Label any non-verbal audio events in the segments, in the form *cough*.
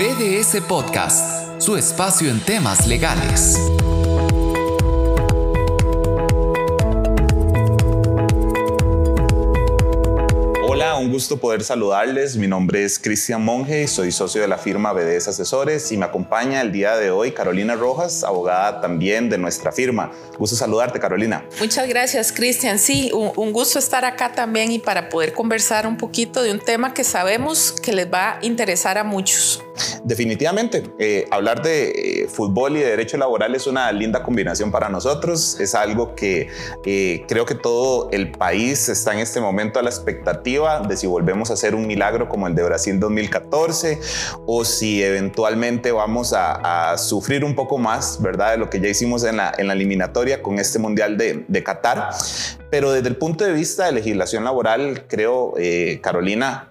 BDS Podcast, su espacio en temas legales. un gusto poder saludarles. Mi nombre es Cristian Monge y soy socio de la firma BDS Asesores y me acompaña el día de hoy Carolina Rojas, abogada también de nuestra firma. Gusto saludarte, Carolina. Muchas gracias, Cristian. Sí, un, gusto estar acá también y para poder conversar un poquito de un tema que sabemos que les va a interesar a muchos. Definitivamente, eh, hablar de eh, fútbol y de derecho laboral es una linda combinación para nosotros. Es algo que eh, creo que todo el país está en este momento a la expectativa de si volvemos a hacer un milagro como el de Brasil 2014 o si eventualmente vamos a, sufrir un poco más, ¿verdad? De lo que ya hicimos en la, eliminatoria con este Mundial de, de Qatar. Pero desde el punto de vista de legislación laboral, creo, Carolina,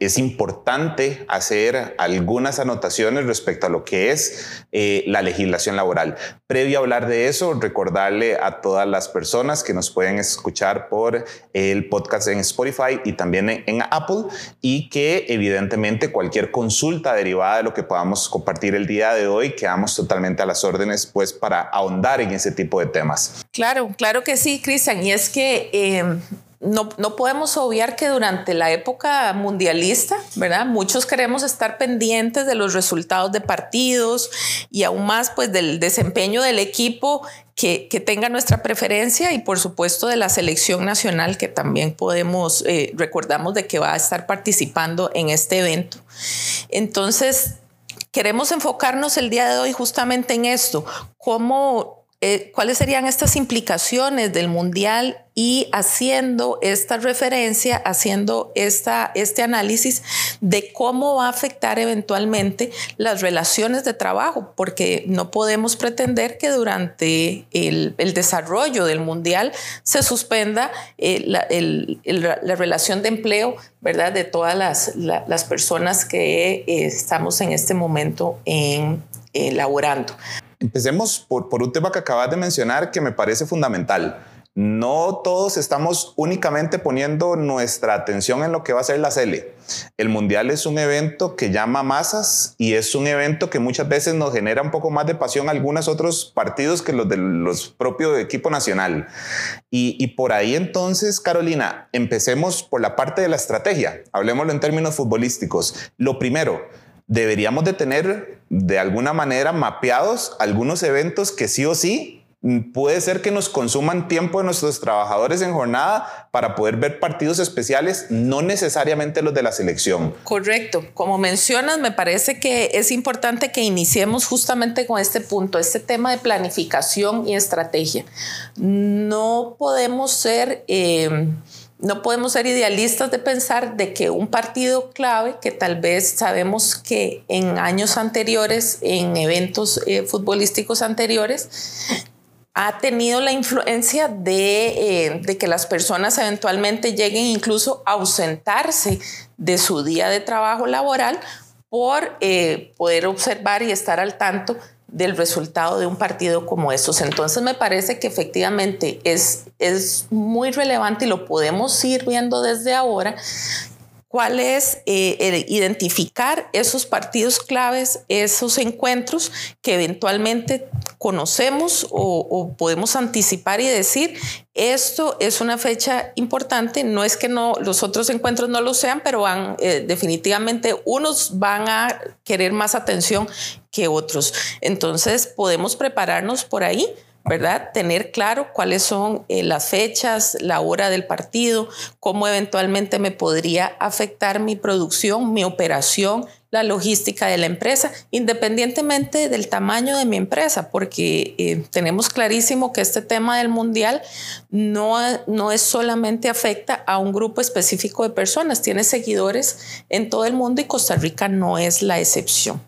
es importante hacer algunas anotaciones respecto a lo que es eh, la legislación laboral. Previo a hablar de eso, recordarle a todas las personas que nos pueden escuchar por el podcast en Spotify y también en, Apple y que evidentemente cualquier consulta derivada de lo que podamos compartir el día de hoy, quedamos totalmente a las órdenes pues para ahondar en ese tipo de temas. Claro, claro que sí, Cristian. Y es que... Eh, no, podemos obviar que durante la época mundialista, ¿verdad? Muchos queremos estar pendientes de los resultados de partidos y aún más pues del desempeño del equipo que, tenga nuestra preferencia y por supuesto de la selección nacional que también podemos, eh, recordamos de que va a estar participando en este evento. Entonces, queremos enfocarnos el día de hoy justamente en esto, cómo eh, cuáles serían estas implicaciones del mundial y haciendo esta referencia, haciendo esta, este análisis de cómo va a afectar eventualmente las relaciones de trabajo, porque no podemos pretender que durante el, desarrollo del mundial se suspenda eh, la, relación de empleo, ¿verdad? De todas las, personas que eh, estamos en este momento en, elaborando. Empecemos por, por un tema que acabas de mencionar que me parece fundamental. No todos estamos únicamente poniendo nuestra atención en lo que va a ser la CELE. El Mundial es un evento que llama masas y es un evento que muchas veces nos genera un poco más de pasión a algunos otros partidos que los de los propios equipo nacional. Y, y por ahí entonces, Carolina, empecemos por la parte de la estrategia. Hablemoslo en términos futbolísticos. Lo primero, deberíamos de tener de alguna manera mapeados algunos eventos que sí o sí mm, puede ser que nos consuman tiempo de nuestros trabajadores en jornada para poder ver partidos especiales, no necesariamente los de la selección. Correcto. Como mencionas, me parece que es importante que iniciemos justamente con este punto, este tema de planificación y estrategia. No podemos ser... Eh, no podemos ser idealistas de pensar de que un partido clave, que tal vez sabemos que en años anteriores, en eventos eh, futbolísticos anteriores, ha tenido la influencia eh, de, que las personas eventualmente lleguen incluso a ausentarse de su día de trabajo laboral por eh, poder observar y estar al tanto del resultado de un partido como estos. Entonces me parece que efectivamente es, es muy relevante y lo podemos ir viendo desde ahora cuál es eh, identificar esos partidos claves, esos encuentros que eventualmente conocemos o, podemos anticipar y decir, esto es una fecha importante, no es que no, los otros encuentros no lo sean, pero van eh, definitivamente, unos van a querer más atención que otros. Entonces podemos prepararnos por ahí ¿verdad? Tener claro cuáles son eh, las fechas, la hora del partido, cómo eventualmente me podría afectar mi producción, mi operación, la logística de la empresa, independientemente del tamaño de mi empresa, porque eh, tenemos clarísimo que este tema del mundial no, no es solamente afecta a un grupo específico de personas, tiene seguidores en todo el mundo y Costa Rica no es la excepción.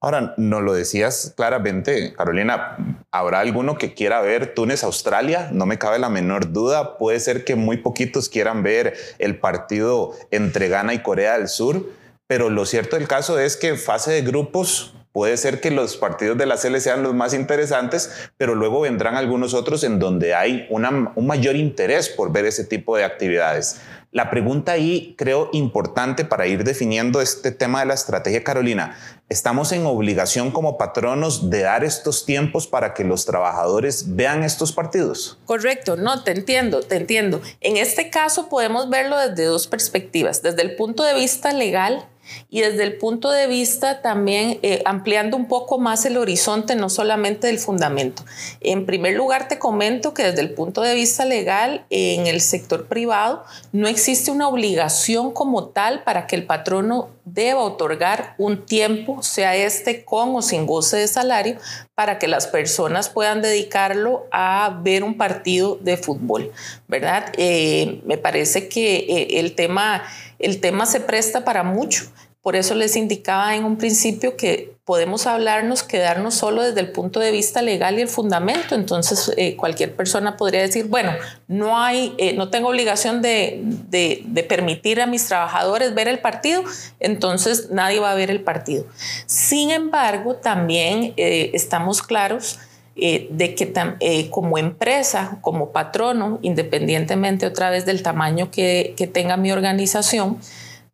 Ahora, no lo decías claramente, Carolina, ¿habrá alguno que quiera ver Túnez, Australia? No me cabe la menor duda. Puede ser que muy poquitos quieran ver el partido entre Ghana y Corea del Sur, pero lo cierto del caso es que en fase de grupos puede ser que los partidos de la CL sean los más interesantes, pero luego vendrán algunos otros en donde hay un mayor interés por ver ese tipo de actividades. La pregunta ahí creo importante para ir definiendo este tema de la estrategia, Carolina. ¿Estamos en obligación como patronos de dar estos tiempos para que los trabajadores vean estos partidos? Correcto, no, te entiendo, te entiendo. En este caso podemos verlo desde dos perspectivas. Desde el punto de vista legal, y desde el punto de vista también eh, ampliando un poco más el horizonte, no solamente del fundamento. En primer lugar, te comento que desde el punto de vista legal, en el sector privado no existe una obligación como tal para que el patrono deba otorgar un tiempo, sea este con o sin goce de salario, para que las personas puedan dedicarlo a ver un partido de fútbol, ¿verdad? Eh, me parece que eh, el tema el tema se presta para mucho. Por eso les indicaba en un principio que podemos hablarnos, quedarnos solo desde el punto de vista legal y el fundamento. Entonces, eh, cualquier persona podría decir, bueno, no, hay, no tengo obligación de, de, permitir a mis trabajadores ver el partido, entonces nadie va a ver el partido. Sin embargo, también estamos claros de que como empresa, como patrono, independientemente otra vez del tamaño que, que tenga mi organización,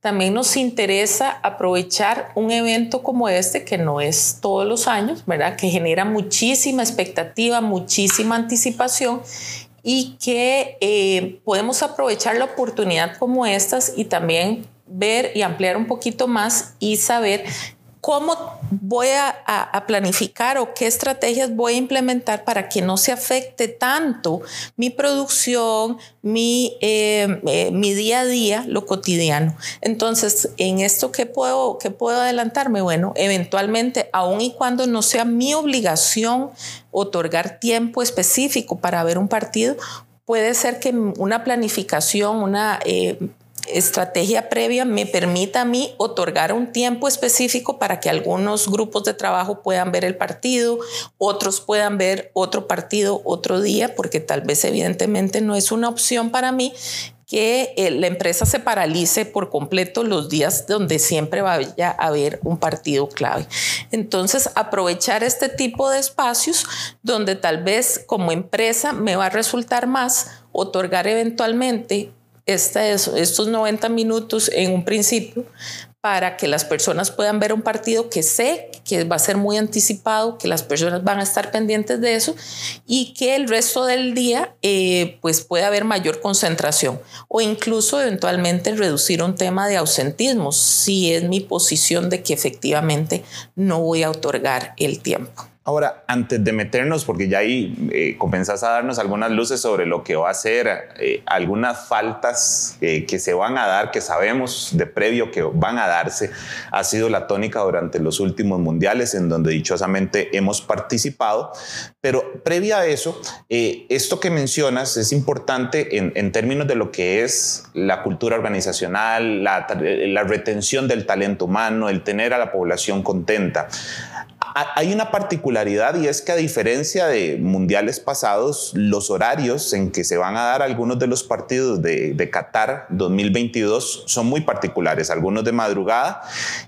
también nos interesa aprovechar un evento como este, que no es todos los años, ¿verdad? Que genera muchísima expectativa, muchísima anticipación y que eh, podemos aprovechar la oportunidad como estas y también ver y ampliar un poquito más y saber cómo voy a, planificar o qué estrategias voy a implementar para que no se afecte tanto mi producción, mi, eh, eh, mi día a día, lo cotidiano. Entonces, en esto, ¿qué puedo, qué puedo adelantarme? Bueno, eventualmente, aun y cuando no sea mi obligación otorgar tiempo específico para ver un partido, puede ser que una planificación, una eh, estrategia previa me permita a mí otorgar un tiempo específico para que algunos grupos de trabajo puedan ver el partido, otros puedan ver otro partido otro día, porque tal vez evidentemente no es una opción para mí que eh, la empresa se paralice por completo los días donde siempre vaya a haber un partido clave. Entonces, aprovechar este tipo de espacios donde tal vez como empresa me va a resultar más otorgar eventualmente estos 90 minutos en un principio para que las personas puedan ver un partido que sé que va a ser muy anticipado, que las personas van a estar pendientes de eso y que el resto del día eh, pues pueda haber mayor concentración o incluso eventualmente reducir un tema de ausentismo si es mi posición de que efectivamente no voy a otorgar el tiempo. Ahora, antes de meternos, porque ya ahí eh, comenzás a darnos algunas luces sobre lo que va a ser, eh, algunas faltas eh, que se van a dar, que sabemos de previo que van a darse, ha sido la tónica durante los últimos mundiales en donde dichosamente hemos participado. Pero previa a eso, esto que mencionas es importante en, términos de lo que es la cultura organizacional, la retención del talento humano, el tener a la población contenta. Hay una particularidad y es que a diferencia de mundiales pasados, los horarios en que se van a dar algunos de los partidos de, Qatar 2022 son muy particulares, algunos de madrugada.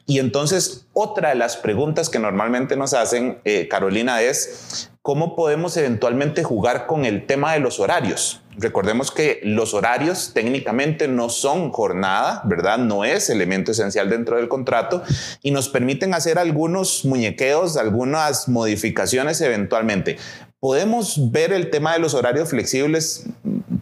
Y entonces otra de las preguntas que normalmente nos hacen, eh, Carolina, es ¿cómo podemos eventualmente jugar con el tema de los horarios? Recordemos que los horarios técnicamente no son jornada, ¿verdad? No es elemento esencial dentro del contrato y nos permiten hacer algunos muñequeos, algunas modificaciones eventualmente. Podemos ver el tema de los horarios flexibles.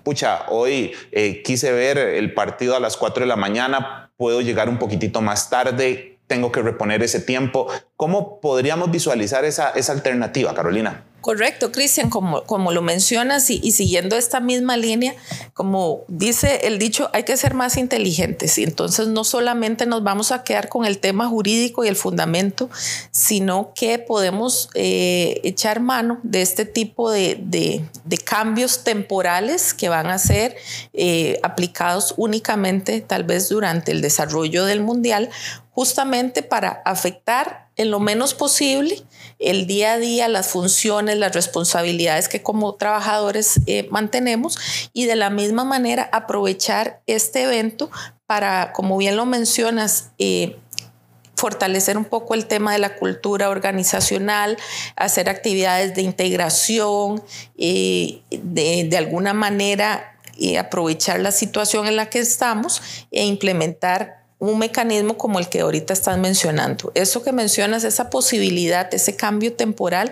Pucha, hoy eh, quise ver el partido a las 4 de la mañana, puedo llegar un poquitito más tarde, tengo que reponer ese tiempo. ¿Cómo podríamos visualizar esa, esa alternativa, Carolina? Correcto, Cristian, como, como lo mencionas y, siguiendo esta misma línea, como dice el dicho, hay que ser más inteligentes. Y entonces no solamente nos vamos a quedar con el tema jurídico y el fundamento, sino que podemos eh, echar mano de este tipo de, cambios temporales que van a ser eh, aplicados únicamente tal vez durante el desarrollo del mundial, justamente para afectar en lo menos posible el día a día, las funciones, las responsabilidades que como trabajadores eh, mantenemos y de la misma manera aprovechar este evento para, como bien lo mencionas, eh, fortalecer un poco el tema de la cultura organizacional, hacer actividades de integración, eh, de, de alguna manera aprovechar la situación en la que estamos e implementar un mecanismo como el que ahorita estás mencionando. Eso que mencionas, esa posibilidad, ese cambio temporal,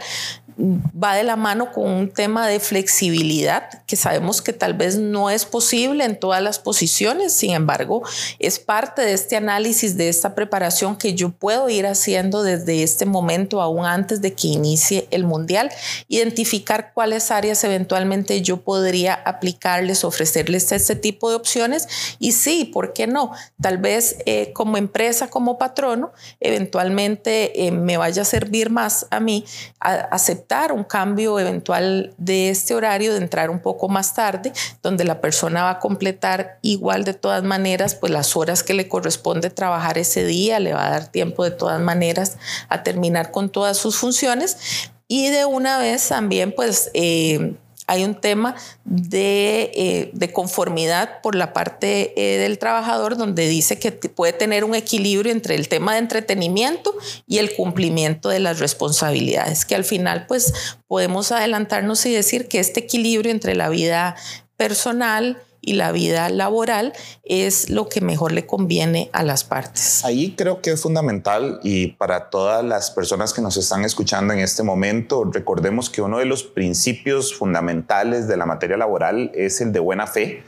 va de la mano con un tema de flexibilidad que sabemos que tal vez no es posible en todas las posiciones, sin embargo, es parte de este análisis, de esta preparación que yo puedo ir haciendo desde este momento, aún antes de que inicie el mundial, identificar cuáles áreas eventualmente yo podría aplicarles, ofrecerles este tipo de opciones y sí, ¿por qué no? Tal vez eh, como empresa, como patrono, eventualmente eh, me vaya a servir más a mí aceptar un cambio eventual de este horario, de entrar un poco más tarde, donde la persona va a completar igual de todas maneras, pues las horas que le corresponde trabajar ese día, le va a dar tiempo de todas maneras a terminar con todas sus funciones. Y de una vez también, pues, eh, hay un tema eh, de, conformidad por la parte eh, del trabajador donde dice que puede tener un equilibrio entre el tema de entretenimiento y el cumplimiento de las responsabilidades, que al final pues podemos adelantarnos y decir que este equilibrio entre la vida personal, y la vida laboral es lo que mejor le conviene a las partes. Ahí creo que es fundamental y para todas las personas que nos están escuchando en este momento, recordemos que uno de los principios fundamentales de la materia laboral es el de buena fe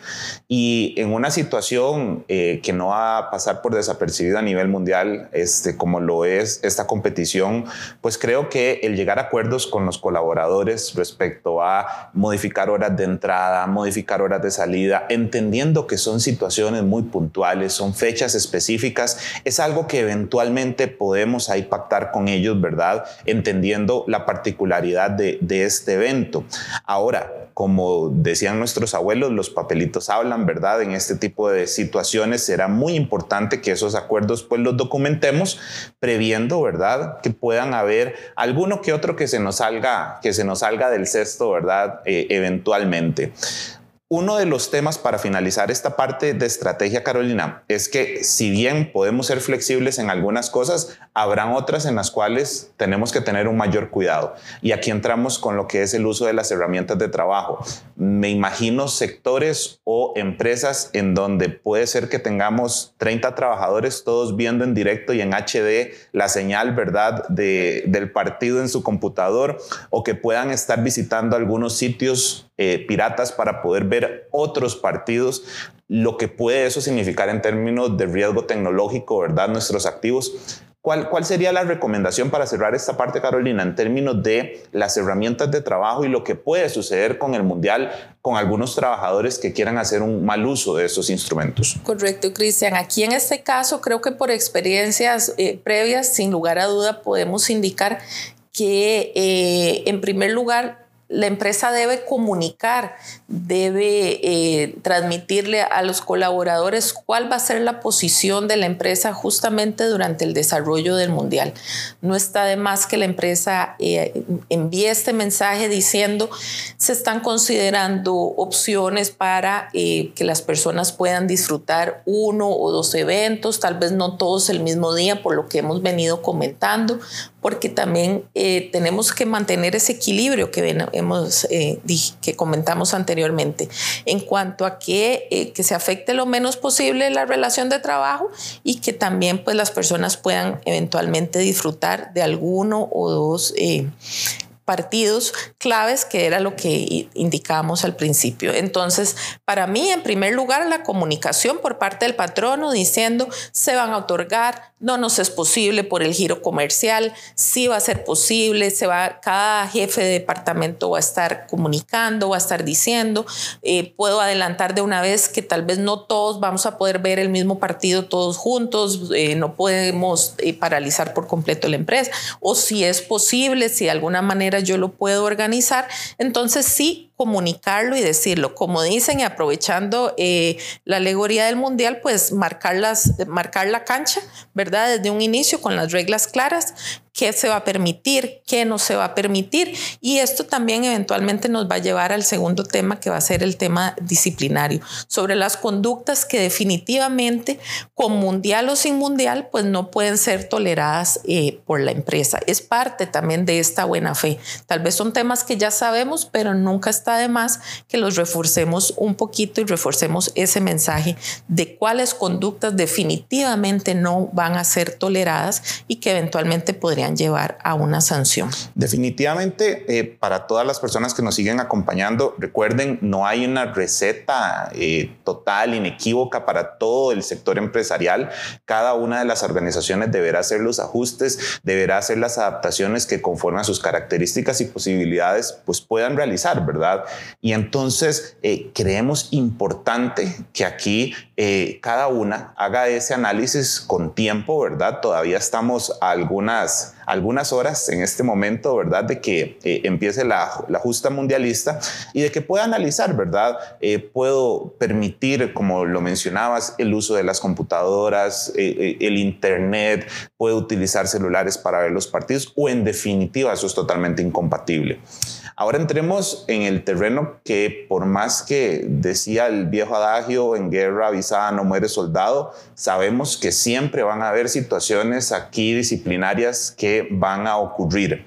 y en una situación eh, que no va a pasar por desapercibida a nivel mundial, este, como lo es esta competición, pues creo que el llegar a acuerdos con los colaboradores respecto a modificar horas de entrada, modificar horas de salida, entendiendo que son situaciones muy puntuales, son fechas específicas, es algo que eventualmente podemos ahí pactar con ellos, ¿verdad? Entendiendo la particularidad de, este evento. Ahora, como decían nuestros abuelos, los papelitos hablan, ¿verdad? En este tipo de situaciones será muy importante que esos acuerdos pues los documentemos previendo, ¿verdad? Que puedan haber alguno que otro que se nos salga, que se nos salga del cesto, ¿verdad? Eh, eventualmente. Uno de los temas para finalizar esta parte de estrategia, Carolina, es que si bien podemos ser flexibles en algunas cosas, habrán otras en las cuales tenemos que tener un mayor cuidado. Y aquí entramos con lo que es el uso de las herramientas de trabajo. Me imagino sectores o empresas en donde puede ser que tengamos 30 trabajadores todos viendo en directo y en HD la señal, ¿verdad?, del partido en su computador o que puedan estar visitando algunos sitios eh, piratas para poder ver otros partidos, lo que puede eso significar en términos de riesgo tecnológico, ¿verdad? Nuestros activos. ¿Cuál, ¿Cuál sería la recomendación para cerrar esta parte, Carolina, en términos de las herramientas de trabajo y lo que puede suceder con el Mundial con algunos trabajadores que quieran hacer un mal uso de esos instrumentos? Correcto, Cristian. Aquí en este caso, creo que por experiencias eh, previas, sin lugar a duda, podemos indicar que, eh, en primer lugar, la empresa debe comunicar, debe eh, transmitirle a los colaboradores cuál va a ser la posición de la empresa justamente durante el desarrollo del mundial. No está de más que la empresa eh, envíe este mensaje diciendo se están considerando opciones para eh, que las personas puedan disfrutar uno o dos eventos, tal vez no todos el mismo día, por lo que hemos venido comentando, porque también tenemos que mantener ese equilibrio que hemos, eh, que comentamos anteriormente, en cuanto a que, eh, que se afecte lo menos posible la relación de trabajo y que también pues, las personas puedan eventualmente disfrutar de alguno o dos eh, partidos claves, que era lo que indicábamos al principio. Entonces, para mí, en primer lugar, la comunicación por parte del patrono diciendo se van a otorgar, no nos es posible por el giro comercial, sí va a ser posible, se va, cada jefe de departamento va a estar comunicando, va a estar diciendo, eh, puedo adelantar de una vez que tal vez no todos vamos a poder ver el mismo partido todos juntos, eh, no podemos eh, paralizar por completo la empresa, o si es posible, si de alguna manera yo lo puedo organizar, entonces sí comunicarlo y decirlo. Como dicen, y aprovechando eh, la alegoría del mundial, pues marcar, las, marcar la cancha, ¿verdad? Desde un inicio con las reglas claras, qué se va a permitir, qué no se va a permitir. Y esto también eventualmente nos va a llevar al segundo tema, que va a ser el tema disciplinario, sobre las conductas que definitivamente, con mundial o sin mundial, pues no pueden ser toleradas eh, por la empresa. Es parte también de esta buena fe. Tal vez son temas que ya sabemos, pero nunca está de más que los reforcemos un poquito y reforcemos ese mensaje de cuáles conductas definitivamente no van a ser toleradas y que eventualmente podrían llevar a una sanción. Definitivamente, eh, para todas las personas que nos siguen acompañando, recuerden, no hay una receta eh, total, inequívoca para todo el sector empresarial. Cada una de las organizaciones deberá hacer los ajustes, deberá hacer las adaptaciones que conforme a sus características y posibilidades pues puedan realizar, ¿verdad? Y entonces eh, creemos importante que aquí cada una haga ese análisis con tiempo, ¿verdad? Todavía estamos a algunas, algunas horas en este momento, ¿verdad? De que eh, empiece la, justa mundialista y de que pueda analizar, ¿verdad? Eh, puedo permitir, como lo mencionabas, el uso de las computadoras, eh, el Internet, puedo utilizar celulares para ver los partidos o en definitiva eso es totalmente incompatible. Ahora entremos en el terreno que por más que decía el viejo adagio, en guerra avisada no muere soldado, sabemos que siempre van a haber situaciones aquí disciplinarias que van a ocurrir.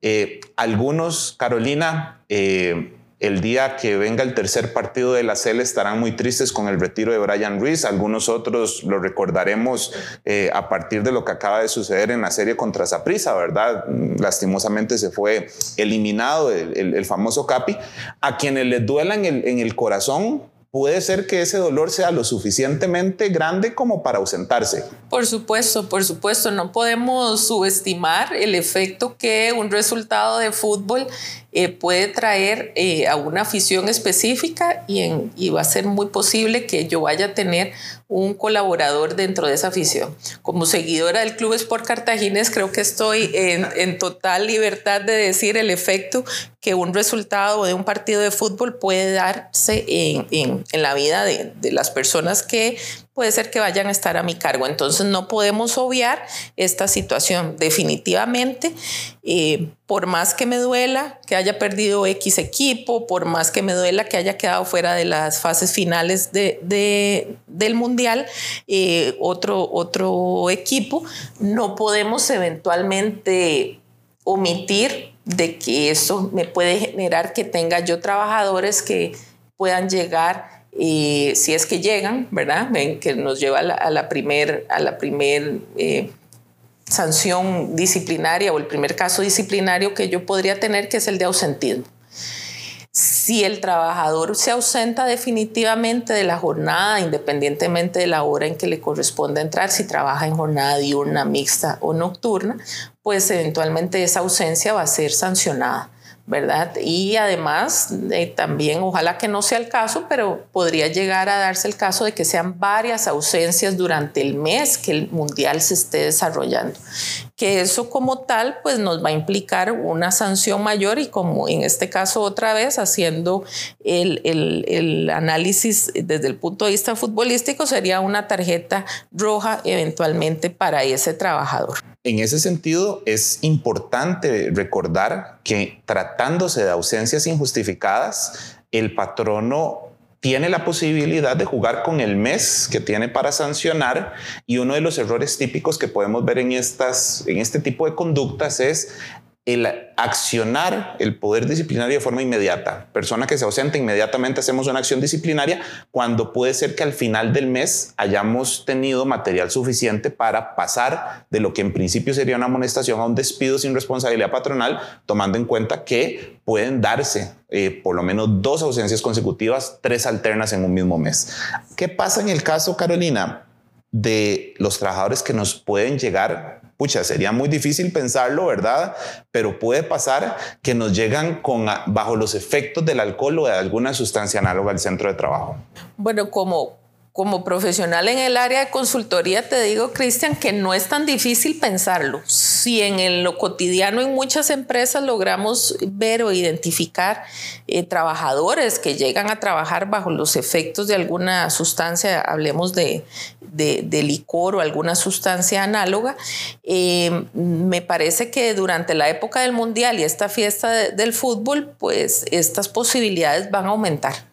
Eh, algunos, Carolina, eh, el día que venga el tercer partido de la CEL estarán muy tristes con el retiro de Brian Ruiz. Algunos otros lo recordaremos eh, a partir de lo que acaba de suceder en la serie contra Saprissa, ¿verdad? Lastimosamente se fue eliminado el, famoso Capi. A quienes les duela en el, en el corazón, puede ser que ese dolor sea lo suficientemente grande como para ausentarse. Por supuesto, por supuesto, no podemos subestimar el efecto que un resultado de fútbol eh, puede traer eh, a una afición específica y, va a ser muy posible que yo vaya a tener un colaborador dentro de esa afición. Como seguidora del Club Sport Cartagines, creo que estoy en, total libertad de decir el efecto que un resultado de un partido de fútbol puede darse en, la vida de, las personas que puede ser que vayan a estar a mi cargo. Entonces no podemos obviar esta situación. Definitivamente, eh, por más que me duela que haya perdido X equipo, por más que me duela que haya quedado fuera de las fases finales de, del Mundial, eh, otro, otro equipo, no podemos eventualmente omitir de que eso me puede generar que tenga yo trabajadores que puedan llegar y si es que llegan, ¿verdad? Ven que nos lleva a la, a primer, a la primer eh, sanción disciplinaria o el primer caso disciplinario que yo podría tener, que es el de ausentismo. Si el trabajador se ausenta definitivamente de la jornada, independientemente de la hora en que le corresponde entrar, si trabaja en jornada diurna, mixta o nocturna, pues eventualmente esa ausencia va a ser sancionada. Y además, eh, también, ojalá que no sea el caso, pero podría llegar a darse el caso de que sean varias ausencias durante el mes que el mundial se esté desarrollando. Que eso como tal, pues nos va a implicar una sanción mayor y como en este caso otra vez, haciendo el análisis desde el punto de vista futbolístico, sería una tarjeta roja eventualmente para ese trabajador. En ese sentido, es importante recordar que tratándose de ausencias injustificadas, el patrono tiene la posibilidad de jugar con el mes que tiene para sancionar y uno de los errores típicos que podemos ver en, estas, en este tipo de conductas es el accionar el poder disciplinario de forma inmediata. Persona que se ausenta, inmediatamente hacemos una acción disciplinaria cuando puede ser que al final del mes hayamos tenido material suficiente para pasar de lo que en principio sería una amonestación a un despido sin responsabilidad patronal, tomando en cuenta que pueden darse eh, por lo menos dos ausencias consecutivas, tres alternas en un mismo mes. ¿Qué pasa en el caso, Carolina, de los trabajadores que nos pueden llegar pucha, sería muy difícil pensarlo, ¿verdad? Pero puede pasar que nos llegan con, bajo los efectos del alcohol o de alguna sustancia análoga al centro de trabajo. Bueno, como como profesional en el área de consultoría, te digo, Cristian, que no es tan difícil pensarlo. Si en lo cotidiano en muchas empresas logramos ver o identificar eh, trabajadores que llegan a trabajar bajo los efectos de alguna sustancia, hablemos de, licor o alguna sustancia análoga, eh, me parece que durante la época del Mundial y esta fiesta del fútbol, pues estas posibilidades van a aumentar.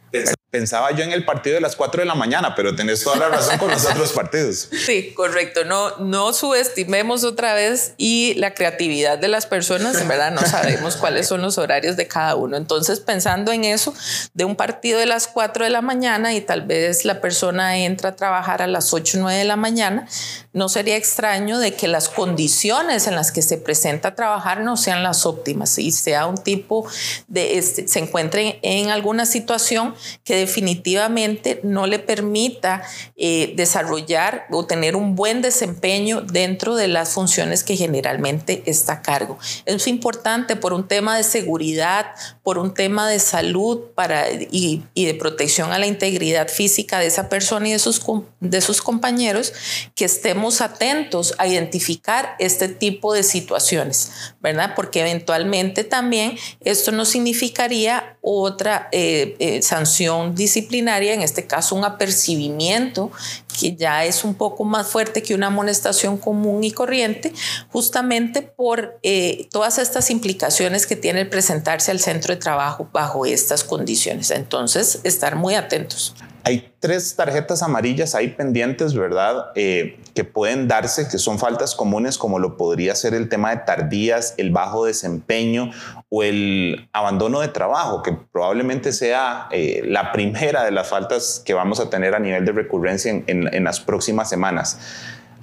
Pensaba yo en el partido de las 4 de la mañana, pero tenés toda la razón con los *laughs* otros partidos. Sí, correcto. No, no subestimemos otra vez y la creatividad de las personas, en verdad no sabemos *laughs* cuáles son los horarios de cada uno. Entonces, pensando en eso, de un partido de las 4 de la mañana y tal vez la persona entra a trabajar a las 8 o 9 de la mañana, no sería extraño de que las condiciones en las que se presenta a trabajar no sean las óptimas y sea un tipo de, este, se encuentre en alguna situación que definitivamente no le permita eh, desarrollar o tener un buen desempeño dentro de las funciones que generalmente está a cargo. Es importante por un tema de seguridad, por un tema de salud para, y, de protección a la integridad física de esa persona y de sus, de sus compañeros, que estemos atentos a identificar este tipo de situaciones, ¿verdad? Porque eventualmente también esto no significaría otra eh, eh, sanción disciplinaria, en este caso un apercibimiento que ya es un poco más fuerte que una amonestación común y corriente, justamente por eh, todas estas implicaciones que tiene el presentarse al centro de trabajo bajo estas condiciones. Entonces, estar muy atentos. Hay tres tarjetas amarillas ahí pendientes, ¿verdad? Eh, que pueden darse, que son faltas comunes, como lo podría ser el tema de tardías, el bajo desempeño o el abandono de trabajo, que probablemente sea eh, la primera de las faltas que vamos a tener a nivel de recurrencia en, en las próximas semanas.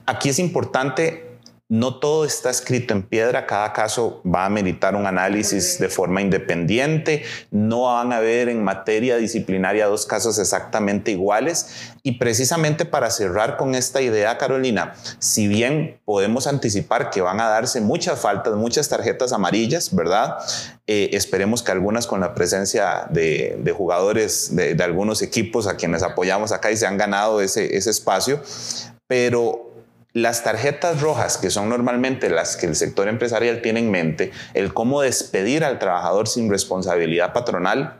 Aquí es importante no todo está escrito en piedra, cada caso va a meritar un análisis de forma independiente, no van a haber en materia disciplinaria dos casos exactamente iguales. Y precisamente para cerrar con esta idea, Carolina, si bien podemos anticipar que van a darse muchas faltas, muchas tarjetas amarillas, ¿verdad? Eh, esperemos que algunas con la presencia de, jugadores de, algunos equipos a quienes apoyamos acá y se han ganado ese, ese espacio, pero las tarjetas rojas, que son normalmente las que el sector empresarial tiene en mente, el cómo despedir al trabajador sin responsabilidad patronal,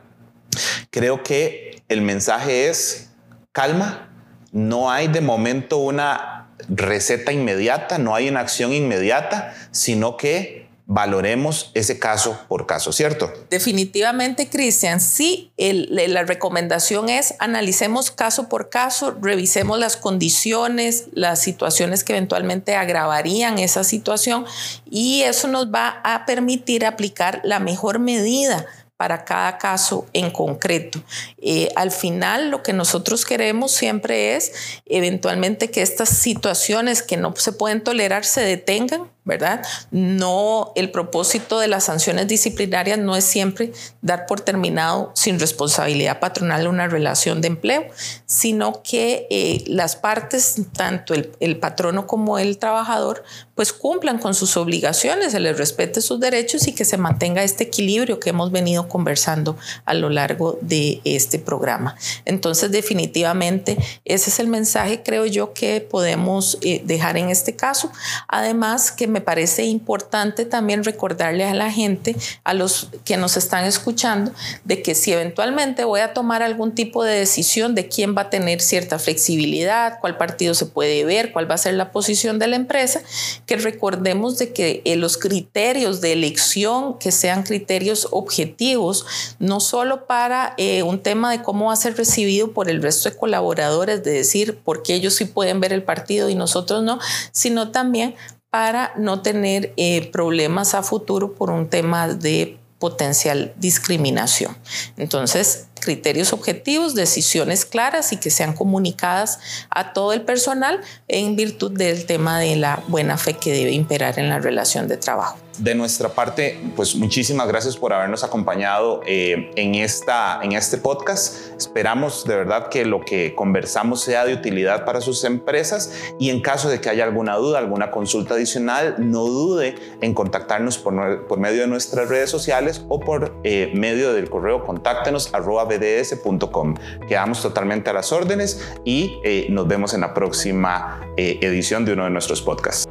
creo que el mensaje es calma, no hay de momento una receta inmediata, no hay una acción inmediata, sino que valoremos ese caso por caso, ¿cierto? Definitivamente, Cristian, sí, la recomendación es analicemos caso por caso, revisemos las condiciones, las situaciones que eventualmente agravarían esa situación y eso nos va a permitir aplicar la mejor medida para cada caso en concreto. Eh, al final, lo que nosotros queremos siempre es eventualmente que estas situaciones que no se pueden tolerar se detengan ¿verdad? No, el propósito de las sanciones disciplinarias no es siempre dar por terminado sin responsabilidad patronal una relación de empleo, sino que eh, las partes, tanto el, el, patrono como el trabajador, pues cumplan con sus obligaciones, se les respete sus derechos y que se mantenga este equilibrio que hemos venido conversando a lo largo de este programa. Entonces, definitivamente, ese es el mensaje, creo yo, que podemos eh, dejar en este caso. Además, que me parece importante también recordarle a la gente, a los que nos están escuchando, de que si eventualmente voy a tomar algún tipo de decisión de quién va a tener cierta flexibilidad, cuál partido se puede ver, cuál va a ser la posición de la empresa, que recordemos de que eh, los criterios de elección, que sean criterios objetivos, no solo para eh, un tema de cómo va a ser recibido por el resto de colaboradores, de decir por qué ellos sí pueden ver el partido y nosotros no, sino también para no tener eh, problemas a futuro por un tema de potencial discriminación. Entonces, criterios objetivos, decisiones claras y que sean comunicadas a todo el personal en virtud del tema de la buena fe que debe imperar en la relación de trabajo. De nuestra parte, pues muchísimas gracias por habernos acompañado eh, en, esta, en este podcast. Esperamos de verdad que lo que conversamos sea de utilidad para sus empresas y en caso de que haya alguna duda, alguna consulta adicional, no dude en contactarnos por, medio de nuestras redes sociales o por eh, medio del correo contáctenos arroba bds.com. Quedamos totalmente a las órdenes y eh, nos vemos en la próxima edición de uno de nuestros podcasts.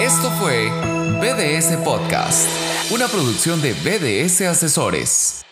Esto fue BDS Podcast, una producción de BDS Asesores.